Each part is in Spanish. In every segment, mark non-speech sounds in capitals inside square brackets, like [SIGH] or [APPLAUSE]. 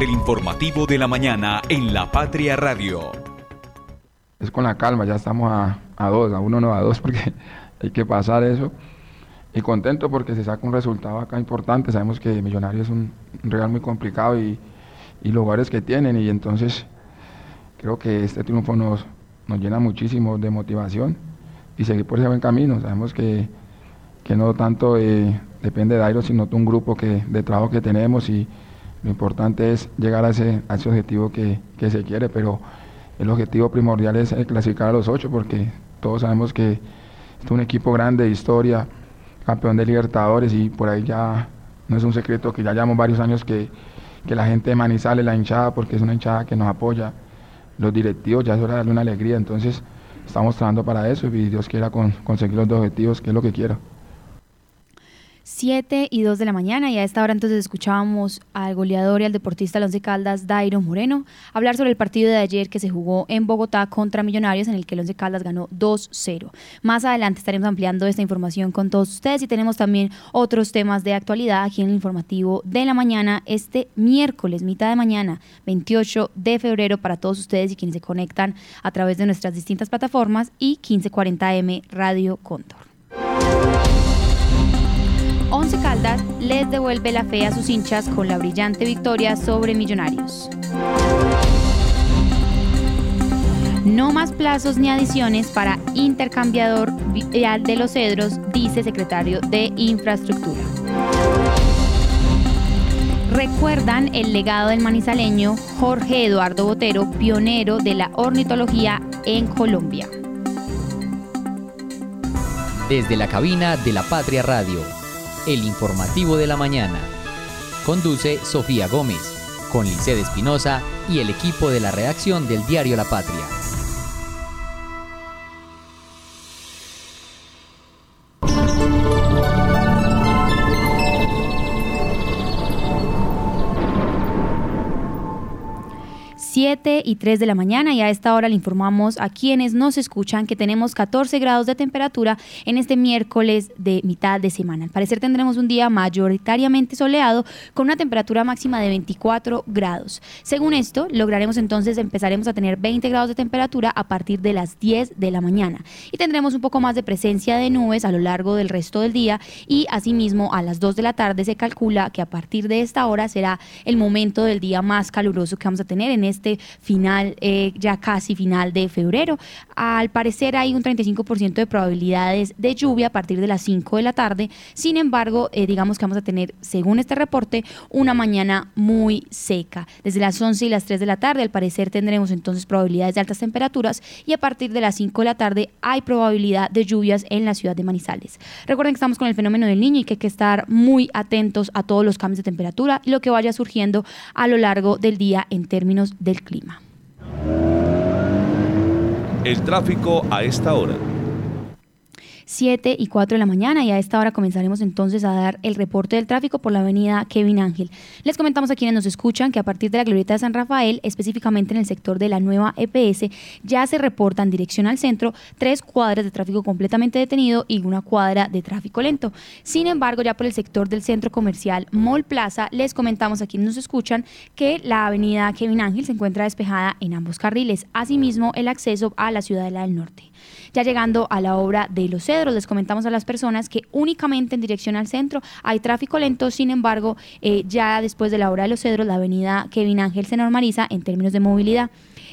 del informativo de la mañana en La Patria Radio. Es con la calma, ya estamos a, a dos, a uno no a dos, porque [LAUGHS] hay que pasar eso. Y contento porque se saca un resultado acá importante. Sabemos que Millonarios es un, real muy complicado y, y lugares que tienen. Y entonces creo que este triunfo nos, nos llena muchísimo de motivación y seguir por ese buen camino. Sabemos que, que no tanto eh, depende de Airo, sino de un grupo que, de trabajo que tenemos y lo importante es llegar a ese, a ese objetivo que, que, se quiere, pero el objetivo primordial es eh, clasificar a los ocho porque todos sabemos que es un equipo grande de historia, campeón de Libertadores y por ahí ya no es un secreto que ya llevamos varios años que, que la gente de Manizales, la hinchada, porque es una hinchada que nos apoya, los directivos, ya es hora de darle una alegría, entonces estamos trabajando para eso y Dios quiera con, conseguir los dos objetivos, que es lo que quiero. 7 y 2 de la mañana y a esta hora entonces escuchábamos al goleador y al deportista de Once Caldas, Dairo Moreno, hablar sobre el partido de ayer que se jugó en Bogotá contra Millonarios en el que el Once Caldas ganó 2-0. Más adelante estaremos ampliando esta información con todos ustedes y tenemos también otros temas de actualidad aquí en el informativo de la mañana este miércoles, mitad de mañana, 28 de febrero para todos ustedes y quienes se conectan a través de nuestras distintas plataformas y 1540M Radio Contor. Once Caldas les devuelve la fe a sus hinchas con la brillante victoria sobre Millonarios. No más plazos ni adiciones para intercambiador vial de los cedros, dice secretario de Infraestructura. Recuerdan el legado del manizaleño Jorge Eduardo Botero, pionero de la ornitología en Colombia. Desde la cabina de la Patria Radio el informativo de la mañana. Conduce Sofía Gómez, con Lice Espinosa y el equipo de la redacción del diario La Patria. 7 y 3 de la mañana y a esta hora le informamos a quienes nos escuchan que tenemos 14 grados de temperatura en este miércoles de mitad de semana. Al parecer tendremos un día mayoritariamente soleado con una temperatura máxima de 24 grados. Según esto, lograremos entonces, empezaremos a tener 20 grados de temperatura a partir de las 10 de la mañana y tendremos un poco más de presencia de nubes a lo largo del resto del día y asimismo a las 2 de la tarde se calcula que a partir de esta hora será el momento del día más caluroso que vamos a tener en este final, eh, ya casi final de febrero. Al parecer hay un 35% de probabilidades de lluvia a partir de las 5 de la tarde. Sin embargo, eh, digamos que vamos a tener, según este reporte, una mañana muy seca. Desde las 11 y las 3 de la tarde, al parecer tendremos entonces probabilidades de altas temperaturas y a partir de las 5 de la tarde hay probabilidad de lluvias en la ciudad de Manizales. Recuerden que estamos con el fenómeno del niño y que hay que estar muy atentos a todos los cambios de temperatura y lo que vaya surgiendo a lo largo del día en términos del clima. El tráfico a esta hora. 7 y 4 de la mañana y a esta hora comenzaremos entonces a dar el reporte del tráfico por la avenida Kevin Ángel. Les comentamos a quienes nos escuchan que a partir de la glorieta de San Rafael, específicamente en el sector de la nueva EPS, ya se reportan dirección al centro tres cuadras de tráfico completamente detenido y una cuadra de tráfico lento. Sin embargo, ya por el sector del centro comercial Mall Plaza, les comentamos a quienes nos escuchan que la avenida Kevin Ángel se encuentra despejada en ambos carriles, asimismo el acceso a la Ciudadela del Norte. Ya llegando a la obra de Los Cedros, les comentamos a las personas que únicamente en dirección al centro hay tráfico lento, sin embargo, eh, ya después de la obra de Los Cedros, la avenida Kevin Ángel se normaliza en términos de movilidad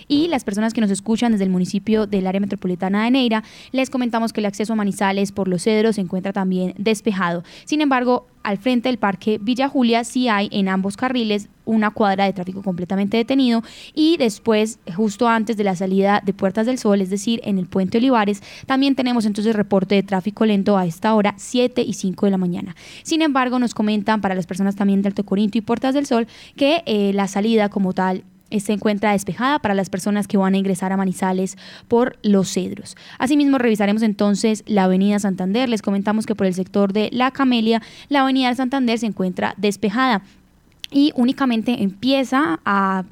y las personas que nos escuchan desde el municipio del área metropolitana de Neira, les comentamos que el acceso a Manizales por los cedros se encuentra también despejado. Sin embargo, al frente del parque Villa Julia sí hay en ambos carriles una cuadra de tráfico completamente detenido y después, justo antes de la salida de Puertas del Sol, es decir, en el puente Olivares, también tenemos entonces reporte de tráfico lento a esta hora, 7 y 5 de la mañana. Sin embargo, nos comentan para las personas también de Alto Corinto y Puertas del Sol que eh, la salida como tal se encuentra despejada para las personas que van a ingresar a Manizales por Los Cedros. Asimismo, revisaremos entonces la Avenida Santander. Les comentamos que por el sector de La Camelia, la Avenida Santander se encuentra despejada y únicamente empieza a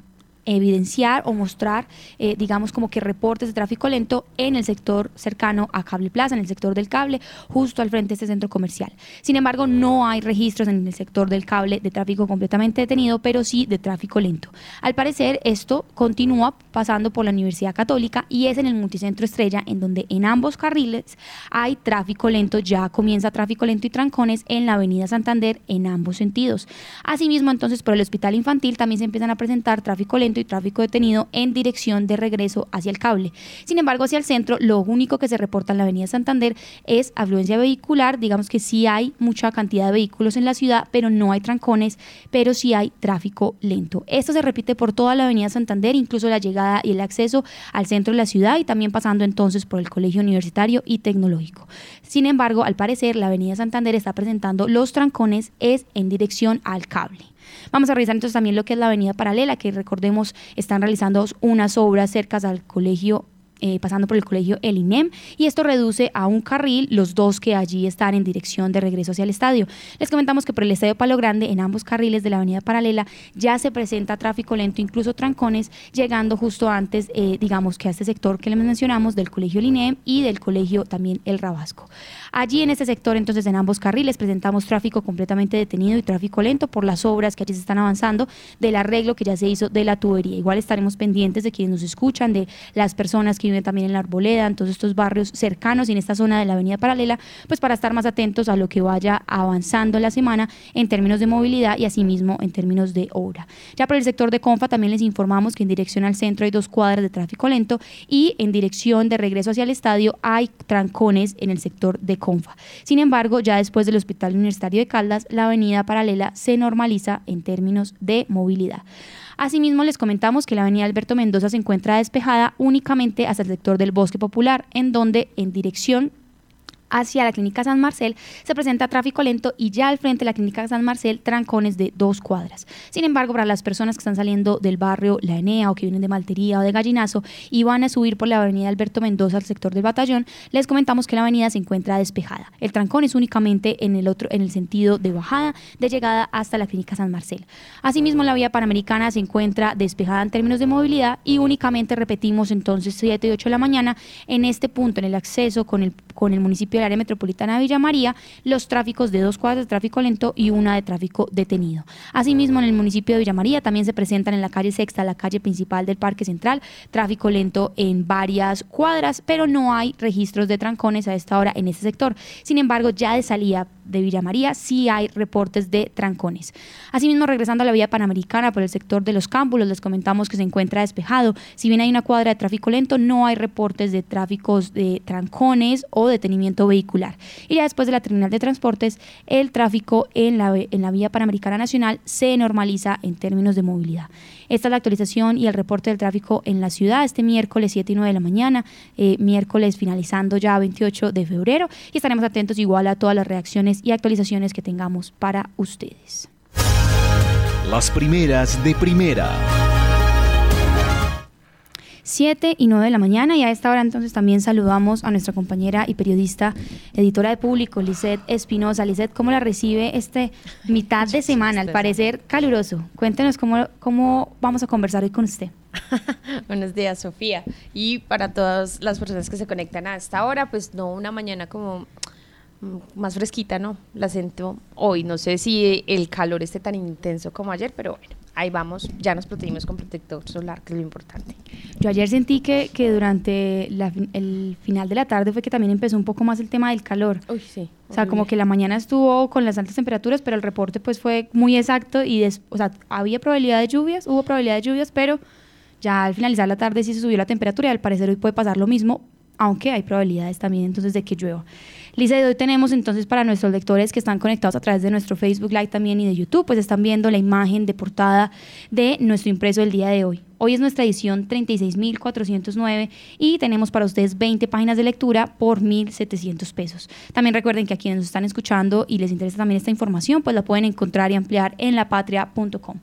evidenciar o mostrar, eh, digamos, como que reportes de tráfico lento en el sector cercano a Cable Plaza, en el sector del cable, justo al frente de este centro comercial. Sin embargo, no hay registros en el sector del cable de tráfico completamente detenido, pero sí de tráfico lento. Al parecer, esto continúa pasando por la Universidad Católica y es en el multicentro Estrella, en donde en ambos carriles hay tráfico lento, ya comienza tráfico lento y trancones en la Avenida Santander en ambos sentidos. Asimismo, entonces, por el Hospital Infantil también se empiezan a presentar tráfico lento y tráfico detenido en dirección de regreso hacia el cable. Sin embargo, hacia el centro, lo único que se reporta en la Avenida Santander es afluencia vehicular. Digamos que sí hay mucha cantidad de vehículos en la ciudad, pero no hay trancones, pero sí hay tráfico lento. Esto se repite por toda la Avenida Santander, incluso la llegada y el acceso al centro de la ciudad y también pasando entonces por el Colegio Universitario y Tecnológico. Sin embargo, al parecer, la Avenida Santander está presentando los trancones es en dirección al cable. Vamos a revisar entonces también lo que es la avenida paralela, que recordemos están realizando unas obras cercas al colegio eh, pasando por el colegio El INEM, y esto reduce a un carril los dos que allí están en dirección de regreso hacia el estadio. Les comentamos que por el estadio Palo Grande, en ambos carriles de la avenida paralela, ya se presenta tráfico lento, incluso trancones, llegando justo antes, eh, digamos que a este sector que les mencionamos, del colegio El INEM y del colegio también El Rabasco. Allí en este sector, entonces, en ambos carriles presentamos tráfico completamente detenido y tráfico lento por las obras que allí se están avanzando, del arreglo que ya se hizo de la tubería. Igual estaremos pendientes de quienes nos escuchan, de las personas que también en la Arboleda, en todos estos barrios cercanos y en esta zona de la Avenida Paralela, pues para estar más atentos a lo que vaya avanzando la semana en términos de movilidad y asimismo en términos de obra. Ya por el sector de Confa también les informamos que en dirección al centro hay dos cuadras de tráfico lento y en dirección de regreso hacia el estadio hay trancones en el sector de Confa. Sin embargo, ya después del Hospital Universitario de Caldas, la avenida paralela se normaliza en términos de movilidad. Asimismo, les comentamos que la avenida Alberto Mendoza se encuentra despejada únicamente hasta el sector del Bosque Popular, en donde en dirección hacia la clínica San Marcel se presenta tráfico lento y ya al frente de la clínica San Marcel trancones de dos cuadras. Sin embargo, para las personas que están saliendo del barrio La Enea o que vienen de Maltería o de Gallinazo y van a subir por la avenida Alberto Mendoza al sector del batallón, les comentamos que la avenida se encuentra despejada. El trancón es únicamente en el otro en el sentido de bajada de llegada hasta la clínica San Marcel. Asimismo, la vía panamericana se encuentra despejada en términos de movilidad y únicamente repetimos entonces 7 y 8 de la mañana en este punto en el acceso con el con el municipio del área metropolitana de Villa María los tráficos de dos cuadras de tráfico lento y una de tráfico detenido. Asimismo, en el municipio de Villa María también se presentan en la calle Sexta, la calle principal del Parque Central, tráfico lento en varias cuadras, pero no hay registros de trancones a esta hora en ese sector. Sin embargo, ya de salida de Villa María sí hay reportes de trancones. Asimismo, regresando a la vía panamericana por el sector de los cámbulos, les comentamos que se encuentra despejado. Si bien hay una cuadra de tráfico lento, no hay reportes de tráficos de trancones o detenimiento vehicular. Y ya después de la terminal de transportes, el tráfico en la, en la vía panamericana nacional se normaliza en términos de movilidad. Esta es la actualización y el reporte del tráfico en la ciudad este miércoles 7 y 9 de la mañana, eh, miércoles finalizando ya 28 de febrero y estaremos atentos igual a todas las reacciones y actualizaciones que tengamos para ustedes. Las primeras de primera. 7 y 9 de la mañana y a esta hora entonces también saludamos a nuestra compañera y periodista, editora de público, Lisette Espinosa. Lisette, ¿cómo la recibe este mitad de semana? Al parecer caluroso. Cuéntenos cómo, cómo vamos a conversar hoy con usted. [LAUGHS] Buenos días, Sofía. Y para todas las personas que se conectan a esta hora, pues no una mañana como más fresquita, ¿no? La siento hoy. No sé si el calor esté tan intenso como ayer, pero bueno, ahí vamos, ya nos protegimos con protector solar, que es lo importante. Yo ayer sentí que, que durante el final de la tarde fue que también empezó un poco más el tema del calor. Uy, sí. O sea, como que la mañana estuvo con las altas temperaturas, pero el reporte pues fue muy exacto y, o sea, había probabilidad de lluvias, hubo probabilidad de lluvias, pero ya al finalizar la tarde sí se subió la temperatura y al parecer hoy puede pasar lo mismo, aunque hay probabilidades también entonces de que llueva. Lisa, hoy tenemos entonces para nuestros lectores que están conectados a través de nuestro Facebook Live también y de YouTube, pues están viendo la imagen de portada de nuestro impreso del día de hoy. Hoy es nuestra edición 36.409 y tenemos para ustedes 20 páginas de lectura por 1.700 pesos. También recuerden que a quienes nos están escuchando y les interesa también esta información, pues la pueden encontrar y ampliar en lapatria.com.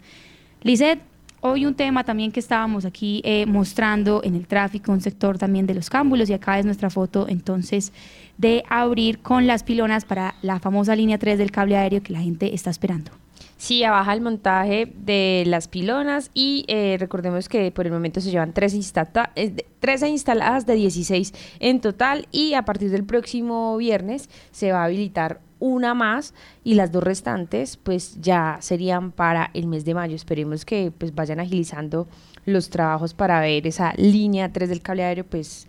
Lizeth, Hoy un tema también que estábamos aquí eh, mostrando en el tráfico, un sector también de los cámbulos, y acá es nuestra foto entonces de abrir con las pilonas para la famosa línea 3 del cable aéreo que la gente está esperando. Sí, baja el montaje de las pilonas y eh, recordemos que por el momento se llevan 13, instata- eh, 13 instaladas de 16 en total y a partir del próximo viernes se va a habilitar una más y las dos restantes pues ya serían para el mes de mayo. Esperemos que pues vayan agilizando los trabajos para ver esa línea 3 del cable aéreo pues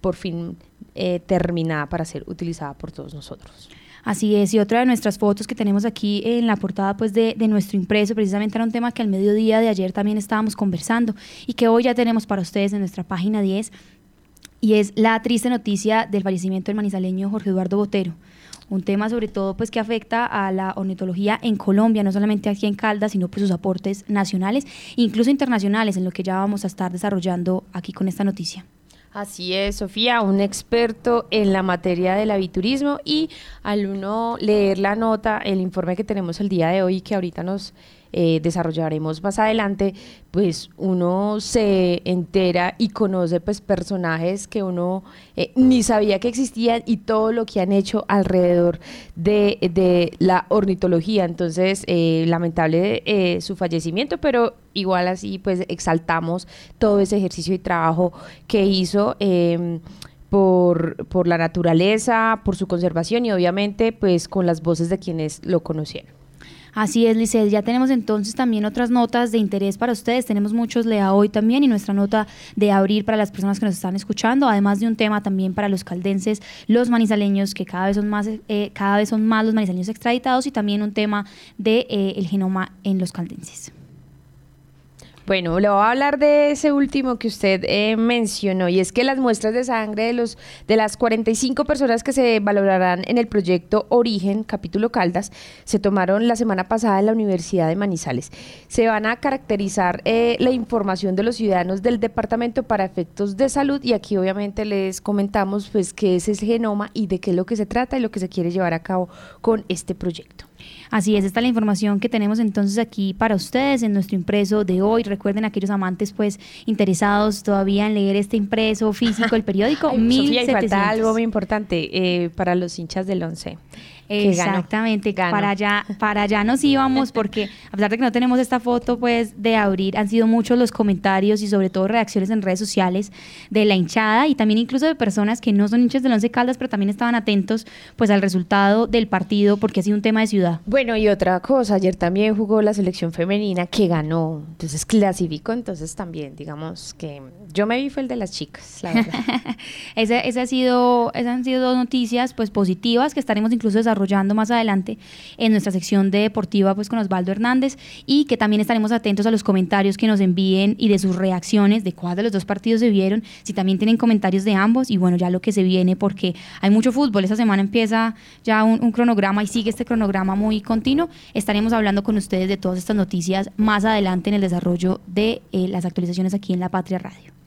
por fin eh, terminada para ser utilizada por todos nosotros. Así es, y otra de nuestras fotos que tenemos aquí en la portada pues de, de nuestro impreso, precisamente era un tema que al mediodía de ayer también estábamos conversando y que hoy ya tenemos para ustedes en nuestra página 10 y es la triste noticia del fallecimiento del manizaleño Jorge Eduardo Botero. Un tema sobre todo pues que afecta a la ornitología en Colombia, no solamente aquí en Caldas, sino pues sus aportes nacionales incluso internacionales, en lo que ya vamos a estar desarrollando aquí con esta noticia. Así es, Sofía, un experto en la materia del aviturismo y al uno leer la nota, el informe que tenemos el día de hoy que ahorita nos eh, desarrollaremos más adelante, pues uno se entera y conoce pues personajes que uno eh, ni sabía que existían y todo lo que han hecho alrededor de, de la ornitología. Entonces, eh, lamentable su fallecimiento, pero igual así pues exaltamos todo ese ejercicio y trabajo que hizo. em, por, por la naturaleza, por su conservación y obviamente pues con las voces de quienes lo conocieron. Así es, Licel. Ya tenemos entonces también otras notas de interés para ustedes. Tenemos muchos Lea hoy también y nuestra nota de abrir para las personas que nos están escuchando, además de un tema también para los caldenses, los manizaleños, que cada vez son más, eh, cada vez son más los manizaleños extraditados y también un tema de eh, el genoma en los caldenses. Bueno, le voy a hablar de ese último que usted eh, mencionó y es que las muestras de sangre de los de las 45 personas que se valorarán en el proyecto Origen, capítulo Caldas, se tomaron la semana pasada en la Universidad de Manizales. Se van a caracterizar eh, la información de los ciudadanos del departamento para efectos de salud y aquí obviamente les comentamos pues qué es ese genoma y de qué es lo que se trata y lo que se quiere llevar a cabo con este proyecto. Así es, esta es la información que tenemos entonces aquí para ustedes en nuestro impreso de hoy. Recuerden aquellos amantes pues interesados todavía en leer este impreso físico, el periódico, [LAUGHS] Ay, Sofía, y 1700. falta algo muy importante eh, para los hinchas del 11. Ganó. Exactamente, Ganó. para allá, para allá nos íbamos porque a pesar de que no tenemos esta foto pues de abrir, han sido muchos los comentarios y sobre todo reacciones en redes sociales de la hinchada y también incluso de personas que no son hinchas del Once Caldas, pero también estaban atentos pues al resultado del partido porque ha sido un tema de ciudad. Bueno, y otra cosa, ayer también jugó la selección femenina que ganó, entonces clasificó, entonces también, digamos que yo me vi fue el de las chicas, la verdad. [LAUGHS] Ese, ese ha sido, esas han sido dos noticias pues positivas que estaremos incluso desarrollando más adelante en nuestra sección de deportiva pues con Osvaldo Hernández y que también estaremos atentos a los comentarios que nos envíen y de sus reacciones de cuál de los dos partidos se vieron, si también tienen comentarios de ambos y bueno ya lo que se viene porque hay mucho fútbol, esta semana empieza ya un, cronograma y sigue este cronograma muy continuo, estaremos hablando con ustedes de todas estas noticias más adelante en el desarrollo de eh, las actualizaciones aquí en La Patria Radio.